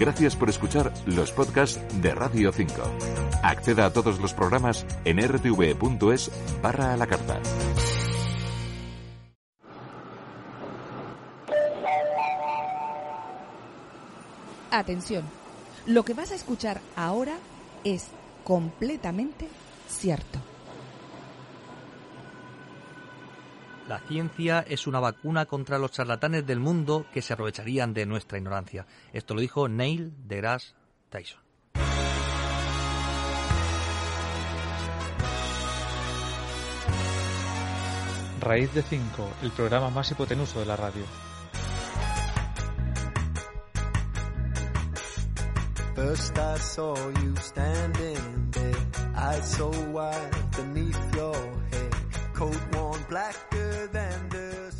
Gracias por escuchar los podcasts de Radio 5. Acceda a todos los programas en rtv.es barra a la carta. Atención, lo que vas a escuchar ahora es completamente cierto. La ciencia es una vacuna contra los charlatanes del mundo que se aprovecharían de nuestra ignorancia. Esto lo dijo Neil deGrasse Tyson. Raíz de 5, el programa más hipotenuso de la radio. First I saw you standing there, eyes so wide beneath your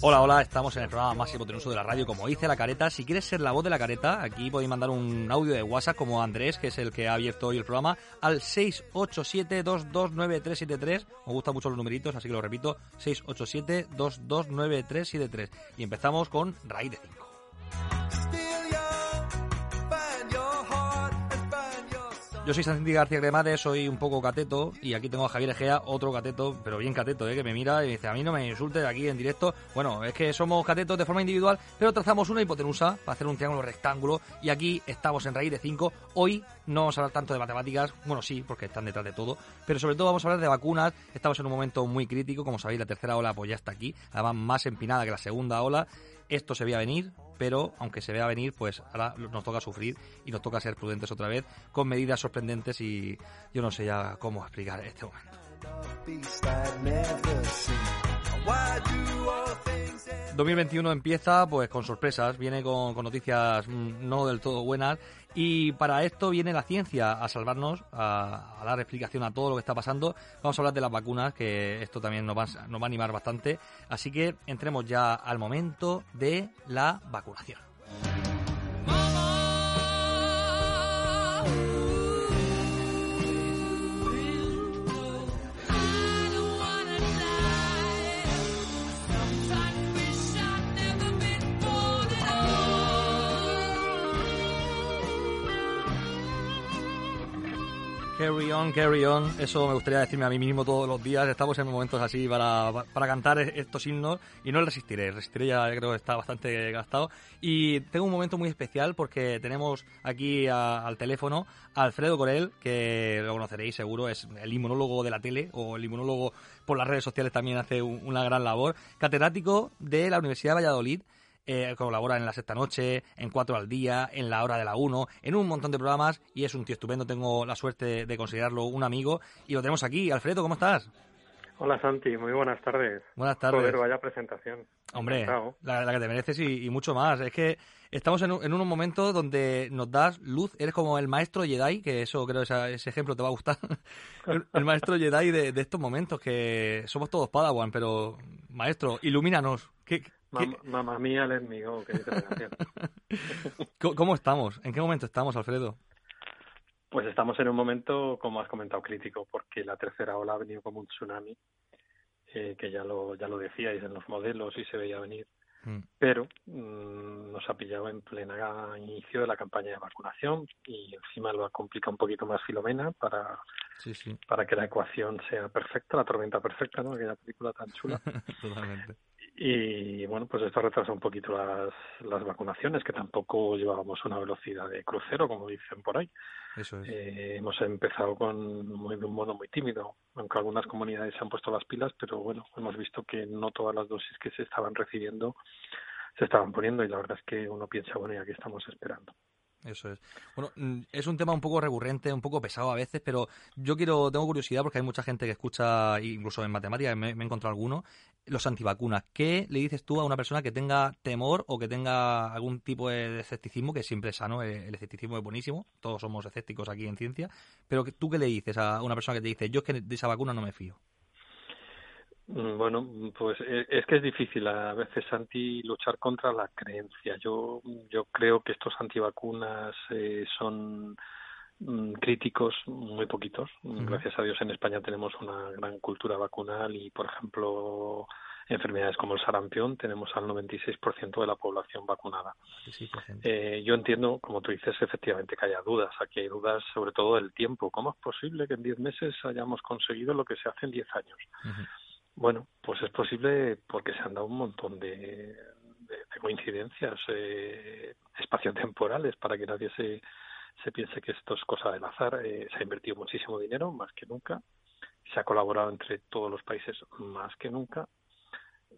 Hola, hola, estamos en el programa más hipotenuso de la radio, como dice la careta. Si quieres ser la voz de la careta, aquí podéis mandar un audio de WhatsApp como Andrés, que es el que ha abierto hoy el programa, al 687-229373. Me gustan mucho los numeritos, así que lo repito, 687-229373. Y empezamos con Raíz de 5. Yo soy Santi García Cremades, soy un poco cateto y aquí tengo a Javier Egea, otro cateto, pero bien cateto, ¿eh? que me mira y me dice, a mí no me insultes aquí en directo. Bueno, es que somos catetos de forma individual, pero trazamos una hipotenusa para hacer un triángulo rectángulo y aquí estamos en raíz de 5. Hoy no vamos a hablar tanto de matemáticas, bueno sí, porque están detrás de todo, pero sobre todo vamos a hablar de vacunas. Estamos en un momento muy crítico, como sabéis, la tercera ola pues ya está aquí, además más empinada que la segunda ola. Esto se veía venir, pero aunque se vea venir, pues ahora nos toca sufrir y nos toca ser prudentes otra vez con medidas sorprendentes y yo no sé ya cómo explicar este momento. Beast I'd never seen. Why do all things end? 2021 empieza pues con sorpresas, viene con, con noticias mm, no del todo buenas y para esto viene la ciencia a salvarnos, a, dar explicación a todo lo que está pasando. Vamos a hablar de las vacunas, que esto también nos va a animar bastante. Así que entremos ya al momento de la vacunación. Carry on, carry on. Eso me gustaría decirme a mí mismo todos los días. Estamos en momentos así para, para cantar estos himnos y no resistiré. Resistiré ya creo que está bastante gastado. Y tengo un momento muy especial porque tenemos aquí a- al teléfono a Alfredo Corel, que lo conoceréis seguro, es el inmunólogo de la tele o el inmunólogo por las redes sociales también hace un- una gran labor. Catedrático de la Universidad de Valladolid eh, colabora en la sexta noche, en cuatro al día, en la hora de la uno, en un montón de programas y es un tío estupendo. Tengo la suerte de considerarlo un amigo y lo tenemos aquí. Alfredo, ¿cómo estás? Hola Santi, muy buenas tardes. Buenas tardes. Joder, vaya presentación. Hombre, la, la que te mereces y, y mucho más. Es que estamos en, un- en unos momentos donde nos das luz. Eres como el maestro Jedi, que eso creo esa- ese ejemplo te va a gustar. el, el maestro Jedi de, de estos momentos, que somos todos Padawan, pero maestro, ilumínanos. ¿Qué, qué- Mam- Mamma mía, let me go, que dice la canción. co- ¿Cómo estamos? ¿En qué momento estamos, Alfredo? Pues estamos en un momento, como has comentado, crítico, porque la tercera ola ha venido como un tsunami, eh, que ya lo, ya lo decíais en los modelos y se veía venir, Mm. pero mm, nos ha pillado en plena inicio de la campaña de vacunación y encima lo ha complicado un poquito más Filomena para, Sí, sí, para que la ecuación sea perfecta, la tormenta perfecta, ¿no? Aquella película tan chula. totalmente. Y bueno, pues esto retrasa un poquito las, las vacunaciones, que tampoco llevábamos una velocidad de crucero, como dicen por ahí. Eso es. Eh, hemos empezado con muy, de un modo muy tímido, aunque algunas comunidades se han puesto las pilas, pero bueno, hemos visto que no todas las dosis que se estaban recibiendo se estaban poniendo y la verdad es que uno piensa, bueno, y aquí estamos esperando. Eso es. Bueno, mm, es un tema un poco recurrente, un poco pesado a veces, pero yo quiero, tengo curiosidad porque hay mucha gente que escucha, incluso en matemáticas, me, me he encontrado alguno, los antivacunas. ¿Qué le dices tú a una persona que tenga temor o que tenga algún tipo de escepticismo, que siempre es sano, el, escepticismo es buenísimo, todos somos escépticos aquí en ciencia, pero tú qué le dices a una persona que te dice, yo es que de esa vacuna no me fío? Mm, Bueno, pues eh, es que es difícil a veces, Santi, luchar contra la creencia. Yo, yo creo que estos antivacunas eh, son críticos muy poquitos. Gracias a Dios en España tenemos una gran cultura vacunal y, por ejemplo, enfermedades como el sarampión tenemos al 96% de la población vacunada. Eh, yo entiendo, como tú dices, efectivamente que haya dudas. Aquí hay dudas sobre todo del tiempo. ¿Cómo es posible que en 10 meses hayamos conseguido lo que se hace en 10 años? Bueno, pues es posible porque se han dado un montón de, de, de coincidencias eh, espaciotemporales para que nadie se, se piense que esto es cosa del azar. Eh, se ha invertido muchísimo dinero, más que nunca. Se ha colaborado entre todos los países más que nunca.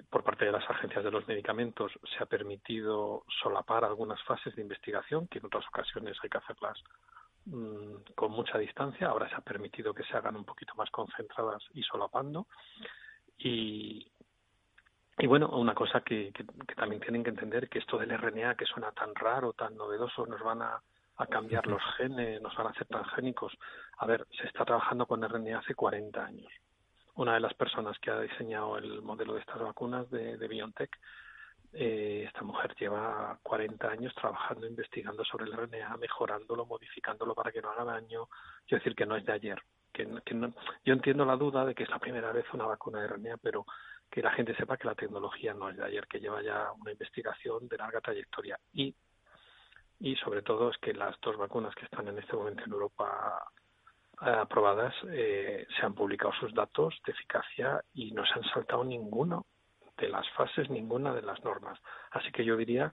Por parte de las agencias de los medicamentos se ha permitido solapar algunas fases de investigación que en otras ocasiones hay que hacerlas mm, con mucha distancia. Ahora se ha permitido que se hagan un poquito más concentradas y solapando. Y, y bueno, una cosa que, que, que, también tienen que entender que esto del RNA que suena tan raro, tan novedoso, nos van a, a cambiar los genes, nos van a hacer transgénicos. A ver, se está trabajando con RNA hace 40 años. Una de las personas que ha diseñado el modelo de estas vacunas de, BioNTech, eh, esta mujer lleva 40 años trabajando, investigando sobre el RNA, mejorándolo, modificándolo para que no haga daño. Quiero decir que no es de ayer, que, que no, yo entiendo la duda de que es la primera vez una vacuna de RNA, pero que la gente sepa que la tecnología no es de ayer, que lleva ya una investigación de larga trayectoria. Y, y sobre todo es que las dos vacunas que están en este momento en Europa eh, aprobadas eh, se han publicado sus datos de eficacia y no se han saltado ninguno de las fases, ninguna de las normas. Así que yo diría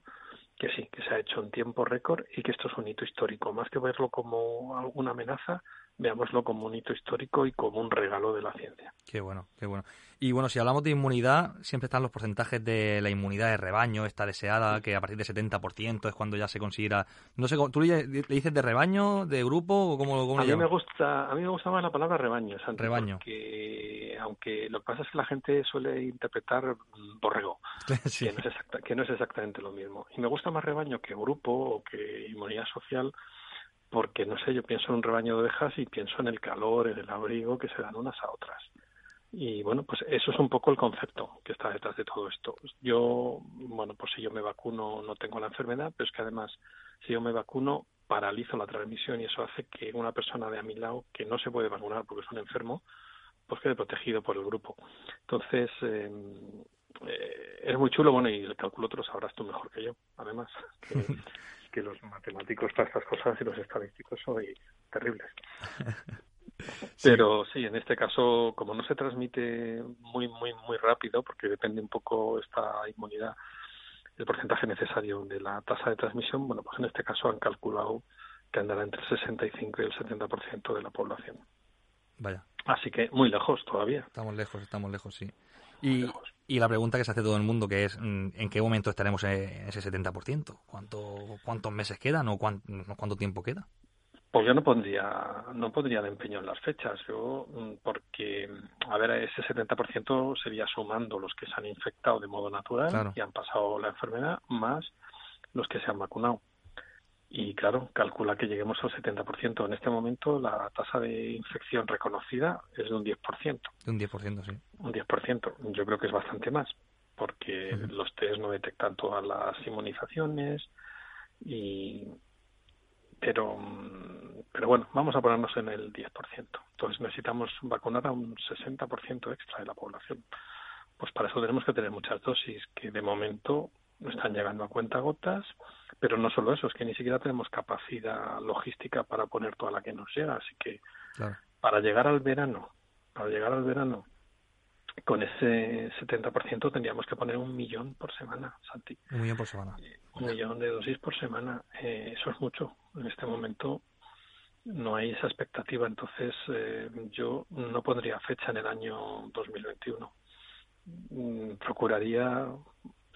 que sí, que se ha hecho en tiempo récord y que esto es un hito histórico. Más que verlo como alguna amenaza, veámoslo como un hito histórico y como un regalo de la ciencia. Qué bueno, qué bueno. Y bueno, si hablamos de inmunidad, siempre están los porcentajes de la inmunidad de rebaño, esta deseada, que a partir de 70% es cuando ya se considera... No sé, ¿tú le, le dices de rebaño, de grupo o cómo, cómo a mí me gusta A mí me gusta más la palabra rebaño, Santi, Rebaño. Porque, aunque lo que pasa es que la gente suele interpretar borrego, sí. que, no es exacta, que no es exactamente lo mismo. Y me gusta más rebaño que grupo o que inmunidad social porque no sé, yo pienso en un rebaño de ovejas y pienso en el calor, en el abrigo que se dan unas a otras. Y bueno, pues eso es un poco el concepto que está detrás de todo esto. Yo, bueno, pues si yo me vacuno no tengo la enfermedad, pero es que además si yo me vacuno paralizo la transmisión y eso hace que una persona de a mi lado que no se puede vacunar porque es un enfermo, pues quede protegido por el grupo. Entonces, eh, eh, es muy chulo, bueno, y el cálculo te lo sabrás tú mejor que yo, además, que, que los matemáticos para estas cosas y los estadísticos son terribles. Pero sí, en este caso, como no se transmite muy, muy, muy rápido, porque depende un poco esta inmunidad, el porcentaje necesario de la tasa de transmisión, bueno, pues en este caso han calculado que andará entre el 65 y el 70% de la población. Vaya. Así que muy lejos todavía. Estamos lejos, estamos lejos, sí. Y, y, la pregunta que se hace todo el mundo, que es ¿en qué momento estaremos en ese 70%? ¿Cuánto, ¿Cuántos meses quedan o cuánto, cuánto tiempo queda? Pues yo no pondría, no pondría de empeño en las fechas, yo, porque, a ver, ese 70% sería sumando los que se han infectado de modo natural Claro. y han pasado la enfermedad, más los que se han vacunado. Y claro, calcula que lleguemos al 70%. En este momento la tasa de infección reconocida es de un 10%. De un 10%, sí. Un 10%. Yo creo que es bastante más, porque los test no detectan todas las inmunizaciones y pero pero bueno, vamos a ponernos en el 10%. Entonces necesitamos vacunar a un 60% extra de la población. Pues para eso tenemos que tener muchas dosis que de momento no están llegando a cuentagotas, pero no solo eso, es que ni siquiera tenemos capacidad logística para poner toda la que nos llega, así que Claro. para llegar al verano, para llegar al verano con ese 70% tendríamos que poner un millón por semana, Santi. Un millón por semana. Un millón de dosis por semana, eh, eso es mucho. En este momento no hay esa expectativa, entonces eh, yo no pondría fecha en el año 2021. Mm, Procuraría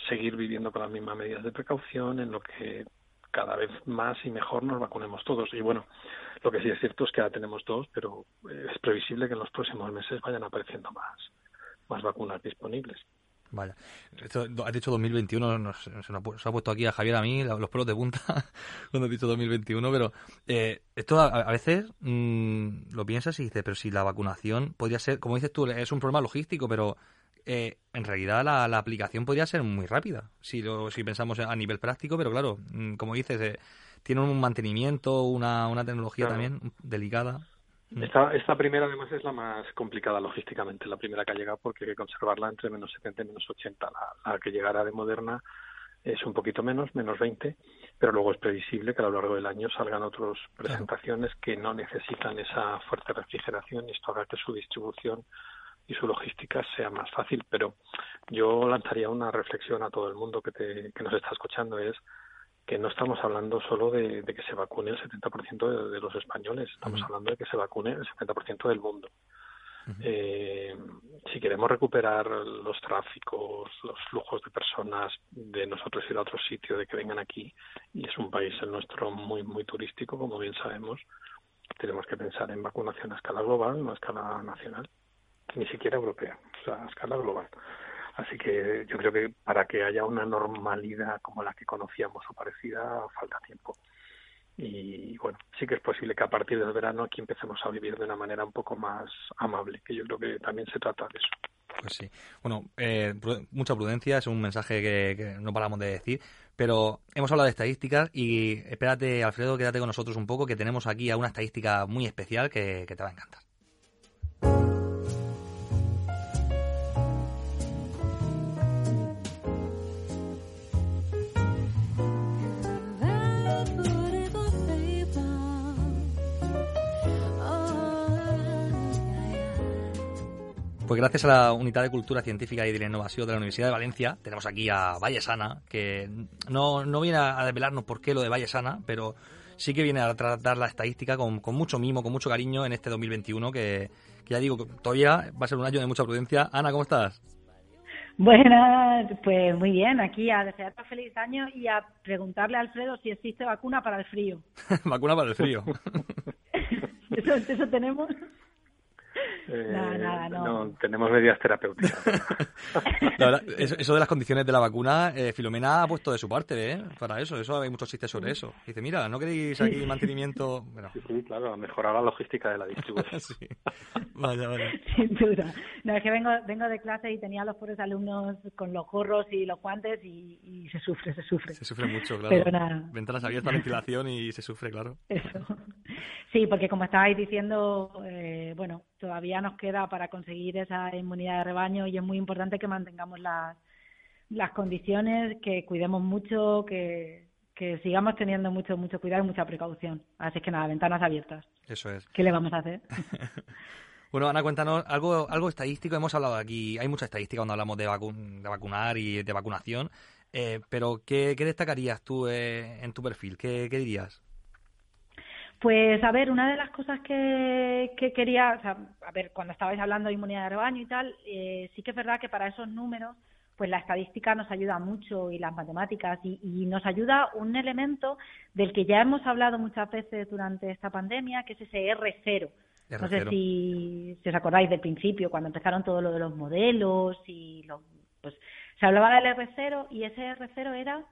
seguir viviendo con las mismas medidas de precaución en lo que cada vez más y mejor nos vacunemos todos. Y bueno, lo que sí es cierto es que ya tenemos dos, pero es previsible que en los próximos meses vayan apareciendo más, más vacunas disponibles. Vaya. Esto, has dicho 2021, se, nos ha, puesto aquí a Javier a mí los pelos de punta cuando has dicho 2021, pero eh, esto a, veces mm, lo piensas y dices, pero si la vacunación podría ser, como dices tú, es un problema logístico, pero eh, en realidad la, aplicación podría ser muy rápida, si, lo, si pensamos a nivel práctico, pero claro, mm, como dices, eh, tiene un mantenimiento, una, una tecnología también delicada. Mm. Esta, esta primera además es la más complicada logísticamente, la primera que ha llegado porque hay que conservarla entre menos 70 y menos 80. La, la que llegará de Moderna es un poquito menos, menos 20, pero luego es previsible que a lo largo del año salgan otras presentaciones que no necesitan esa fuerte refrigeración y esto haga que su distribución y su logística sea más fácil. Pero yo lanzaría una reflexión a todo el mundo que, te, que nos está escuchando, es que no estamos hablando solo de, que se vacune el 70% de, los españoles, estamos hablando de que se vacune el 70% del mundo. eh, si queremos recuperar los tráficos, los flujos de personas de nosotros ir a otro sitio, de que vengan aquí, y es un país el nuestro muy, muy turístico, como bien sabemos, tenemos que pensar en vacunación a escala global, no a escala nacional, ni siquiera europea, o sea, a escala global. Así que yo creo que para que haya una normalidad como la que conocíamos o parecida, falta tiempo. Y bueno, sí que es posible que a partir del verano aquí empecemos a vivir de una manera un poco más amable, que yo creo que también se trata de eso. Pues sí. Bueno, eh, mucha prudencia, es un mensaje que, no paramos de decir, pero hemos hablado de estadísticas y espérate, Alfredo, quédate con nosotros un poco, que tenemos aquí a una estadística muy especial que te va a encantar. Pues gracias a la Unidad de Cultura Científica y de la Innovación de la Universidad de Valencia, tenemos aquí a Vallesana, que no, no viene a desvelarnos por qué lo de Vallesana, pero sí que viene a tratar la estadística con, con mucho mimo, con mucho cariño en este 2021, que, que ya digo, todavía va a ser un año de mucha prudencia. Ana, ¿cómo estás? Buenas, pues muy bien, aquí a desearte feliz año y a preguntarle a Alfredo si existe vacuna para el frío. vacuna para el frío. eso, eso tenemos. Eh, no, tenemos medidas terapéuticas. eso, de las condiciones de la vacuna, eh, Filomena ha puesto de su parte, ¿eh? Para eso, eso hay muchos chistes sobre eso. Dice, mira, ¿no queréis aquí mantenimiento? Sí, claro, mejorar la logística de la distribución. Vaya, Sin duda. No, es que vengo, vengo de clase y tenía a los pobres alumnos con los gorros y los guantes y, se sufre, se sufre. Se sufre mucho, claro. Ventanas abiertas, ventilación y se sufre, claro. Eso. Sí, porque como estabais diciendo, eh, bueno, todavía nos queda para conseguir esa inmunidad de rebaño y es muy importante que mantengamos las, las condiciones, que cuidemos mucho, que, que sigamos teniendo mucho mucho cuidado y mucha precaución. Así que nada, ventanas abiertas. Eso es. ¿Qué le vamos a hacer? bueno, Ana, cuéntanos algo algo estadístico. Hemos hablado aquí, hay mucha estadística cuando hablamos de, de vacunar y de vacunación. Eh, pero, ¿qué, ¿qué, destacarías tú eh, en tu perfil? ¿Qué, ¿Qué dirías? Pues a ver, una de las cosas que, quería, o sea, a ver, cuando estabais hablando de inmunidad de rebaño y tal, eh, sí que es verdad que para esos números, pues la estadística nos ayuda mucho y las matemáticas y, nos ayuda un elemento del que ya hemos hablado muchas veces durante esta pandemia, que es ese R0. No sé si, si, os acordáis del principio, cuando empezaron todo lo de los modelos y los, pues se hablaba del R0 y ese R0 era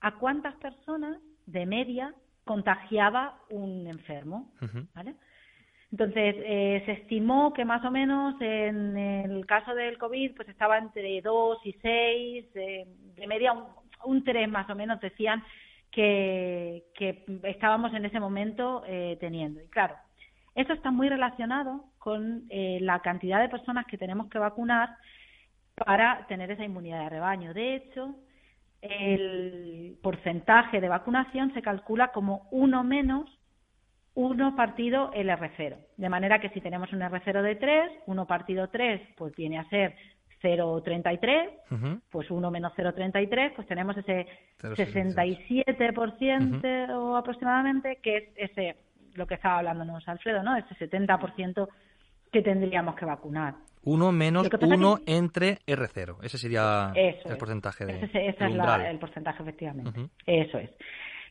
a cuántas personas de media contagiaba un enfermo, ¿vale? Entonces, eh, se estimó que más o menos en el caso del COVID, pues estaba entre 2 y 6, de media un, un 3 más o menos decían que, que estábamos en ese momento eh, teniendo. Y claro, eso está muy relacionado con eh, la cantidad de personas que tenemos que vacunar para tener esa inmunidad de rebaño. De hecho, el porcentaje de vacunación se calcula como uno menos uno partido el R0. De manera que si tenemos un R0 de 3, uno partido 3 pues viene a ser 0,33, pues 1 menos 0,33, pues tenemos ese 67% o aproximadamente, que es ese lo que estaba hablándonos Alfredo, ¿no? Ese 70% que tendríamos que vacunar. Uno menos uno entre R0. Ese sería el porcentaje de. Ese, es el porcentaje, efectivamente. Eso es.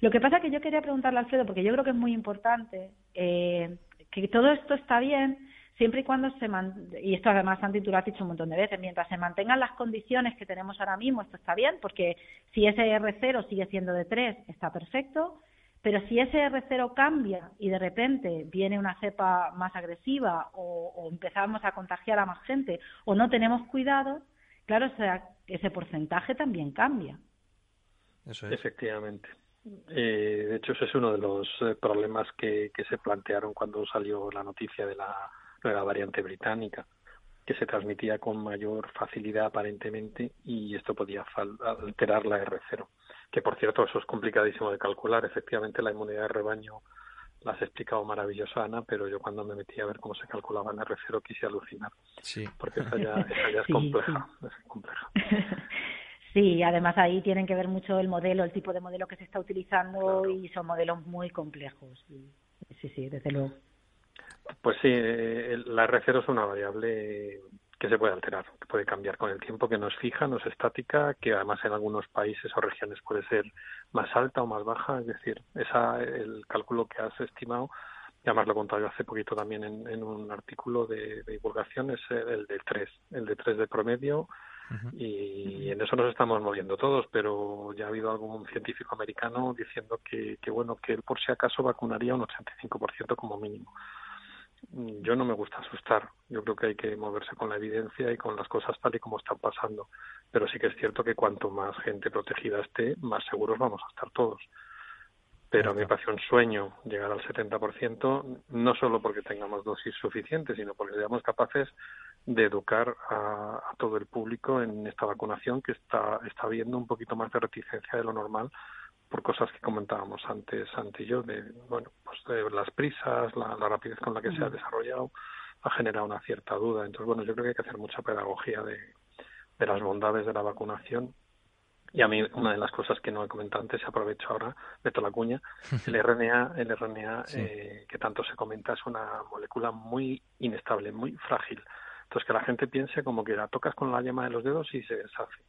Lo que pasa es que yo quería preguntarle a Alfredo, porque yo creo que es muy importante, eh, que todo esto está bien siempre y cuando se man y esto además Santi tú lo has dicho un montón de veces, mientras se mantengan las condiciones que tenemos ahora mismo, esto está bien, porque si ese R0 sigue siendo de 3, está perfecto, pero si ese R0 cambia y de repente viene una cepa más agresiva o, empezamos a contagiar a más gente o no tenemos cuidado, claro, ese porcentaje también cambia. Eso es. Efectivamente. Eh, de hecho, ese es uno de los eh, problemas que, que se plantearon cuando salió la noticia de la la variante británica, que se transmitía con mayor facilidad aparentemente y esto podía alterar la R0. Que por cierto, eso es complicadísimo de calcular. Efectivamente, la inmunidad de rebaño la has explicado maravilloso, Ana, pero yo cuando me metí a ver cómo se calculaba en R0 quise alucinar. Sí. Porque esa ya, es compleja. Es compleja. Sí, además ahí tienen que ver mucho el modelo, el tipo de modelo que se está utilizando y son modelos muy complejos. Sí, sí, desde luego. Pues sí, eh, la R0 es una variable que se puede alterar, que puede cambiar con el tiempo, que no es fija, no es estática, que además en algunos países o regiones puede ser más alta o más baja, es decir, esa el cálculo que has estimado, y además lo he contado yo hace poquito también en, un artículo de, divulgación, es el de 3, el de 3 de promedio, y en eso nos estamos moviendo todos, pero ya ha habido algún científico americano diciendo que, que bueno, que él por si acaso vacunaría un 85% como mínimo yo no me gusta asustar. Yo creo que hay que moverse con la evidencia y con las cosas tal y como están pasando. Pero sí que es cierto que cuanto más gente protegida esté, más seguros vamos a estar todos. Pero a mí me parece un sueño llegar al 70%, no solo porque tengamos dosis suficientes, sino porque seamos capaces de educar a, a, todo el público en esta vacunación que está, está viendo un poquito más de reticencia de lo normal por cosas que comentábamos antes, ante yo, de, bueno, pues de las prisas, la, rapidez con la que se ha desarrollado, ha generado una cierta duda. Entonces, bueno, yo creo que hay que hacer mucha pedagogía de, de las bondades de la vacunación. Y a mí, una de las cosas que no he comentado antes, se aprovecho ahora, meto la cuña, el RNA, el RNA eh, que tanto se comenta, es una molécula muy inestable, muy frágil. Entonces, que la gente piense como que la tocas con la yema de los dedos y se deshace.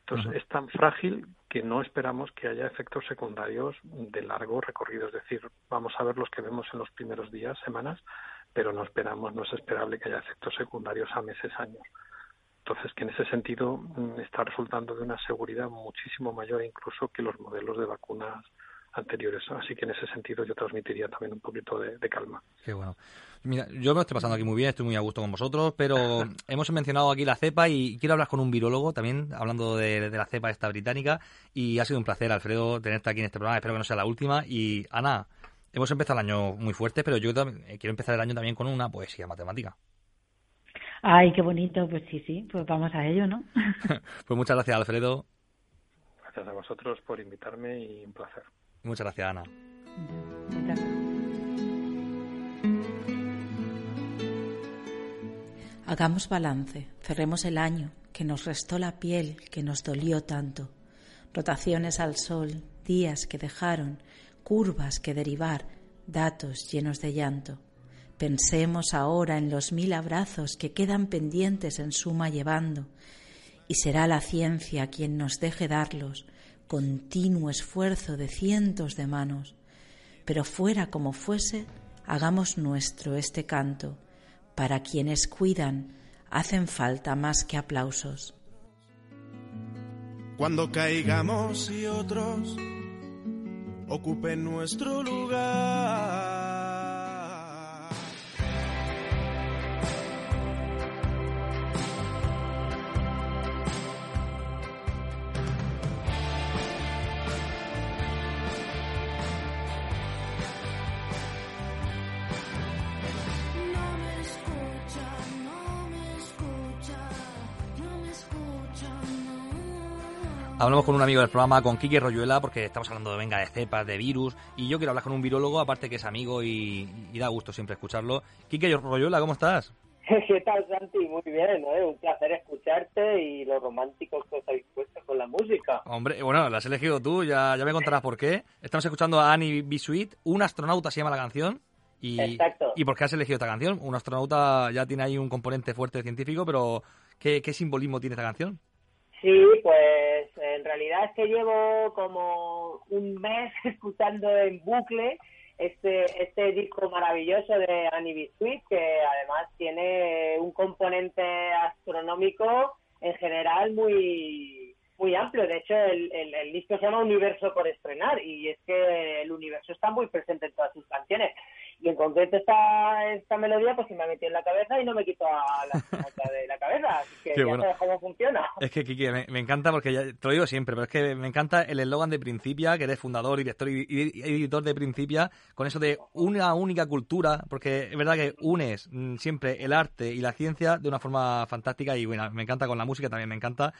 Entonces, es tan frágil que no esperamos que haya efectos secundarios de largo recorrido. Es decir, vamos a ver los que vemos en los primeros días, semanas, pero no esperamos, no es esperable que haya efectos secundarios a meses, años. Entonces, que en ese sentido mm, está resultando de una seguridad muchísimo mayor incluso que los modelos de vacunas anteriores. Así que en ese sentido yo transmitiría también un poquito de, calma. Qué bueno. Mira, yo me estoy pasando aquí muy bien, estoy muy a gusto con vosotros, pero hemos mencionado aquí la cepa y quiero hablar con un virólogo también, hablando de, la cepa esta británica, y ha sido un placer, Alfredo, tenerte aquí en este programa, espero que no sea la última. Y Ana, hemos empezado el año muy fuerte, pero yo eh, quiero empezar el año también con una poesía matemática. Ay, qué bonito, pues sí, sí, pues vamos a ello, ¿no? pues muchas gracias, Alfredo. Gracias a vosotros por invitarme y un placer. Muchas gracias, Ana. Hagamos balance, cerremos el año, que nos restó la piel, que nos dolió tanto. Rotaciones al sol, días que dejaron, curvas que derivar, datos llenos de llanto. Pensemos ahora en los mil abrazos que quedan pendientes en suma llevando, y será la ciencia quien nos deje darlos, continuo esfuerzo de cientos de manos, pero fuera como fuese, hagamos nuestro este canto. Para quienes cuidan, hacen falta más que aplausos. Cuando caigamos y otros ocupen nuestro lugar Hablamos con un amigo del programa, con Quique Royuela, porque estamos hablando de venga de cepas, de virus, y yo quiero hablar con un virólogo, aparte que es amigo y, da gusto siempre escucharlo. Quique Royuela, ¿cómo estás? ¿Qué tal, Santi? Muy bien, ¿eh? un placer escucharte y lo románticos que os habéis puesto con la música. Hombre, bueno, la has elegido tú, ya, ya me contarás por qué. Estamos escuchando a Annie Bisuit, un astronauta se llama la canción. Y, Exacto. ¿Y por qué has elegido esta canción? Un astronauta ya tiene ahí un componente fuerte científico, pero ¿qué, qué simbolismo tiene esta canción? Sí, pues en realidad es que llevo como un mes escuchando en bucle este, este disco maravilloso de Annie Biscuit, que además tiene un componente astronómico en general muy muy amplio. De hecho, el, el, el, disco se llama Universo por estrenar y es que el universo está muy presente en todas sus canciones. Y en concreto esta, esta melodía pues se me ha metido en la cabeza y no me quito a la de la cabeza. Así que ya sabes cómo funciona. Es que, Kiki, me, me encanta porque ya, te lo digo siempre, pero es que me encanta el eslogan de Principia, que eres fundador, director y, y, editor de Principia, con eso de una única cultura, porque es verdad que unes mm, siempre el arte y la ciencia de una forma fantástica y bueno, me encanta con la música también, me encanta.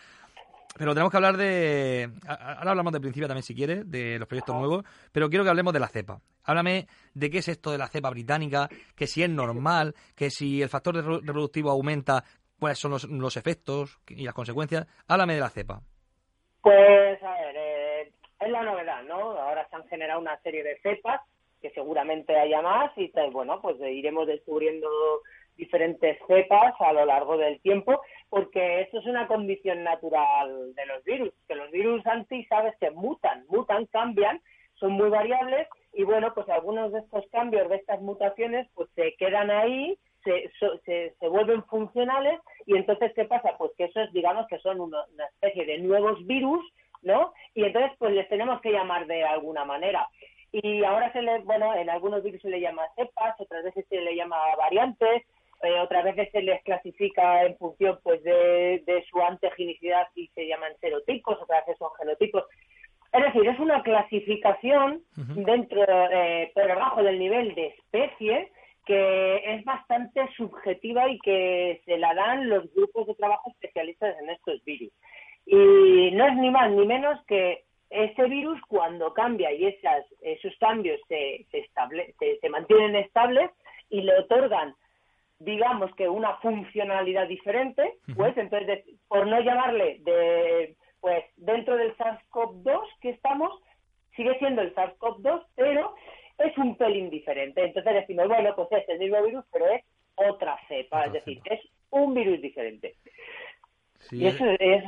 Pero tenemos que hablar de. Ahora hablamos de principio también, si quieres, de los proyectos nuevos. Pero quiero que hablemos de la cepa. Háblame de qué es esto de la cepa británica, que si es normal, que si el factor reproductivo aumenta, cuáles son los, los efectos y las consecuencias. Háblame de la cepa. Pues, a ver, eh, es la novedad, ¿no? Ahora se han generado una serie de cepas, que seguramente haya más, y bueno, pues iremos descubriendo diferentes cepas a lo largo del tiempo, porque esto es una condición natural de los virus, que los virus anti, sabes que mutan, mutan, cambian, son muy variables y bueno, pues algunos de estos cambios, de estas mutaciones, pues se quedan ahí, se, se, se vuelven funcionales y entonces, ¿qué pasa? Pues que eso es, digamos, que son una, una especie de nuevos virus, ¿no? Y entonces, pues les tenemos que llamar de alguna manera. Y ahora se le, bueno, en algunos virus se le llama cepas, otras veces se le llama variantes, eh, otras veces se les clasifica en función pues de, de su antegenicidad y se llaman serotipos, otras veces son genotipos. Es decir, es una clasificación dentro, eh, por debajo del nivel de especie, que es bastante subjetiva y que se la dan los grupos de trabajo especialistas en estos virus. Y no es ni más ni menos que ese virus cuando cambia y esas, esos cambios se, se, estable, se, se mantienen estables y le otorgan digamos que una funcionalidad diferente, pues entonces por no llamarle de pues dentro del SARS-CoV-2 que estamos sigue siendo el SARS-CoV-2, pero es un pelín diferente. Entonces decimos, bueno, pues es el mismo virus, pero es otra cepa, es decir, es un virus diferente. Sí, y eso es, es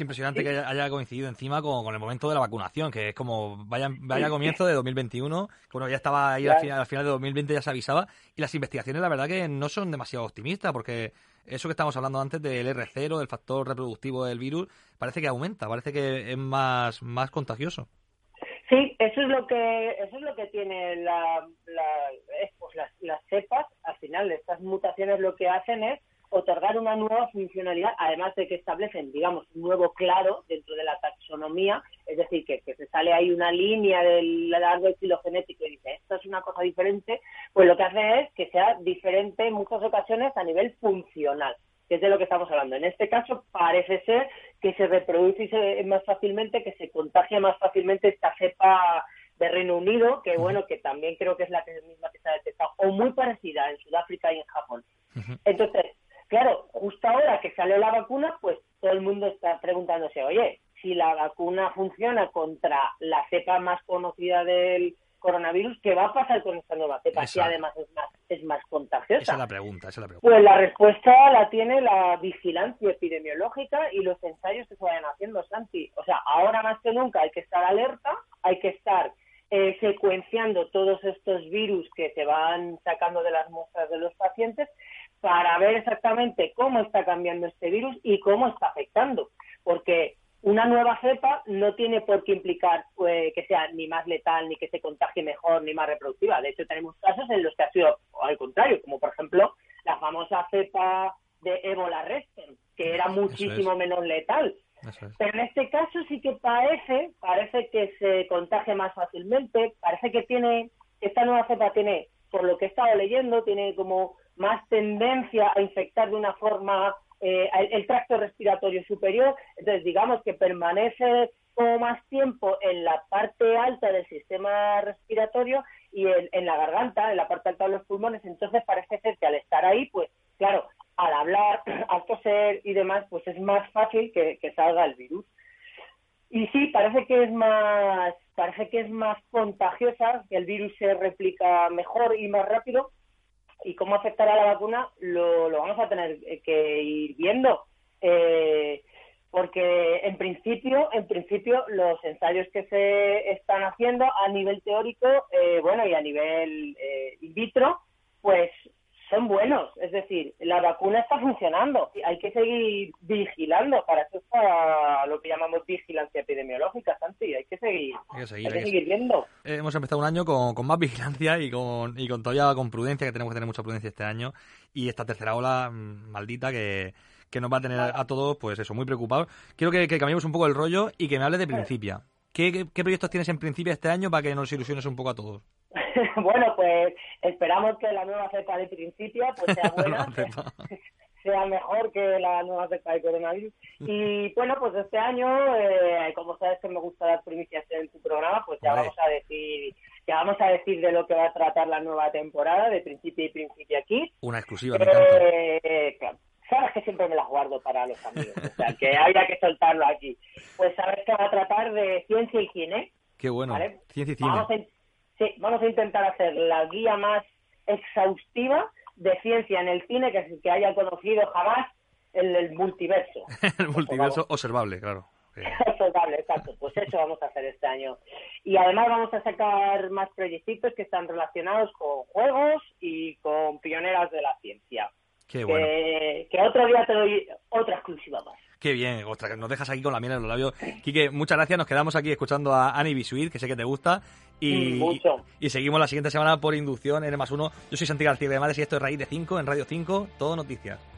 impresionante que haya coincidido encima con, con, el momento de la vacunación, que es como vaya, vaya comienzo de 2021. Bueno, ya estaba ahí al final, al final de 2020, ya se avisaba. Y las investigaciones, la verdad, que no son demasiado optimistas, porque eso que estamos hablando antes del R0, del factor reproductivo del virus, parece que aumenta, parece que es más, más contagioso. Sí, eso es lo que eso es lo que tiene la, la pues las, las cepas. Al final, estas mutaciones lo que hacen es otorgar una nueva funcionalidad, además de que establecen, digamos, un nuevo claro dentro de la taxonomía, es decir, que, que se sale ahí una línea del árbol filogenético y dice, esto es una cosa diferente, pues lo que hace es que sea diferente en muchas ocasiones a nivel funcional, que es de lo que estamos hablando. En este caso parece ser que se reproduce más fácilmente, que se contagia más fácilmente esta cepa de Reino Unido, que bueno, que también creo que es la misma que se ha detectado, o muy parecida en Sudáfrica y en Japón. Entonces, Claro, justo ahora que sale la vacuna, pues todo el mundo está preguntándose, oye, si la vacuna funciona contra la cepa más conocida del coronavirus, ¿qué va a pasar con esta nueva cepa? Si además es más, es más contagiosa. Esa es la pregunta, esa es la pregunta. Pues la respuesta la tiene la vigilancia epidemiológica y los ensayos que se vayan haciendo, Santi. O sea, ahora más que nunca hay que estar alerta, hay que estar eh, secuenciando todos estos virus que se van sacando de las muestras de los pacientes para ver exactamente cómo está cambiando este virus y cómo está afectando. Porque una nueva cepa no tiene por qué implicar pues, que sea ni más letal, ni que se contagie mejor, ni más reproductiva. De hecho, tenemos casos en los que ha sido al contrario, como por ejemplo la famosa cepa de ébola restem, que era muchísimo menos letal. Pero en este caso sí que parece, parece que se contagia más fácilmente, parece que tiene, esta nueva cepa tiene, por lo que he estado leyendo, tiene como más tendencia a infectar de una forma eh, el, tracto respiratorio superior, entonces digamos que permanece como más tiempo en la parte alta del sistema respiratorio y en, la garganta, en la parte alta de los pulmones, entonces parece ser que al estar ahí, pues claro, al hablar, al toser y demás, pues es más fácil que, que salga el virus. Y sí, parece que es más, parece que es más contagiosa, que el virus se replica mejor y más rápido, y cómo afectará la vacuna lo, lo vamos a tener que ir viendo. Eh, porque en principio, en principio los ensayos que se están haciendo a nivel teórico, eh, bueno, y a nivel eh, in vitro, pues son buenos, es decir, la vacuna está funcionando. Hay que seguir vigilando, para eso está lo que llamamos vigilancia epidemiológica, Santi, hay que seguir, hay que seguir, viendo. Eh, hemos empezado un año con, con, más vigilancia y con, y con todavía con prudencia, que tenemos que tener mucha prudencia este año, y esta tercera ola mm, maldita que, que nos va a tener a, todos, pues eso, muy preocupados. Quiero que, que, cambiemos un poco el rollo y que me hables de Principia. ¿Qué, qué, proyectos tienes en Principia este año para que nos ilusiones un poco a todos? bueno, pues esperamos que la nueva cepa de Principia pues sea buena, sea mejor que la nueva cepa de coronavirus. Y bueno, pues este año, eh, como sabes que me gusta dar primicias en tu programa, pues ya vamos a decir ya vamos a decir de lo que va a tratar la nueva temporada de Principia y Principia aquí. Una exclusiva, eh, claro sabes que siempre me las guardo para los amigos, o sea, que habría que soltarlo aquí. Pues sabes que va a tratar de ciencia y cine. Qué bueno, ciencia y cine. Vamos a, sí, vamos a intentar hacer la guía más exhaustiva de ciencia en el cine que, que haya conocido jamás el, el multiverso. el multiverso observable, claro. Observable, exacto. Pues eso vamos a hacer este año. Y además vamos a sacar más proyectos que están relacionados con juegos y con pioneras de la ciencia. Qué bueno. Que, otro día te doy otra exclusiva más. Qué bien, ostras, nos dejas aquí con la miel en los labios. Quique, muchas gracias. Nos quedamos aquí escuchando a Annie Bisuit, que sé que te gusta. Y, y seguimos la siguiente semana por inducción en más uno. Yo soy Santi García de Madres y esto es Raíz de 5 en Radio 5, todo noticias.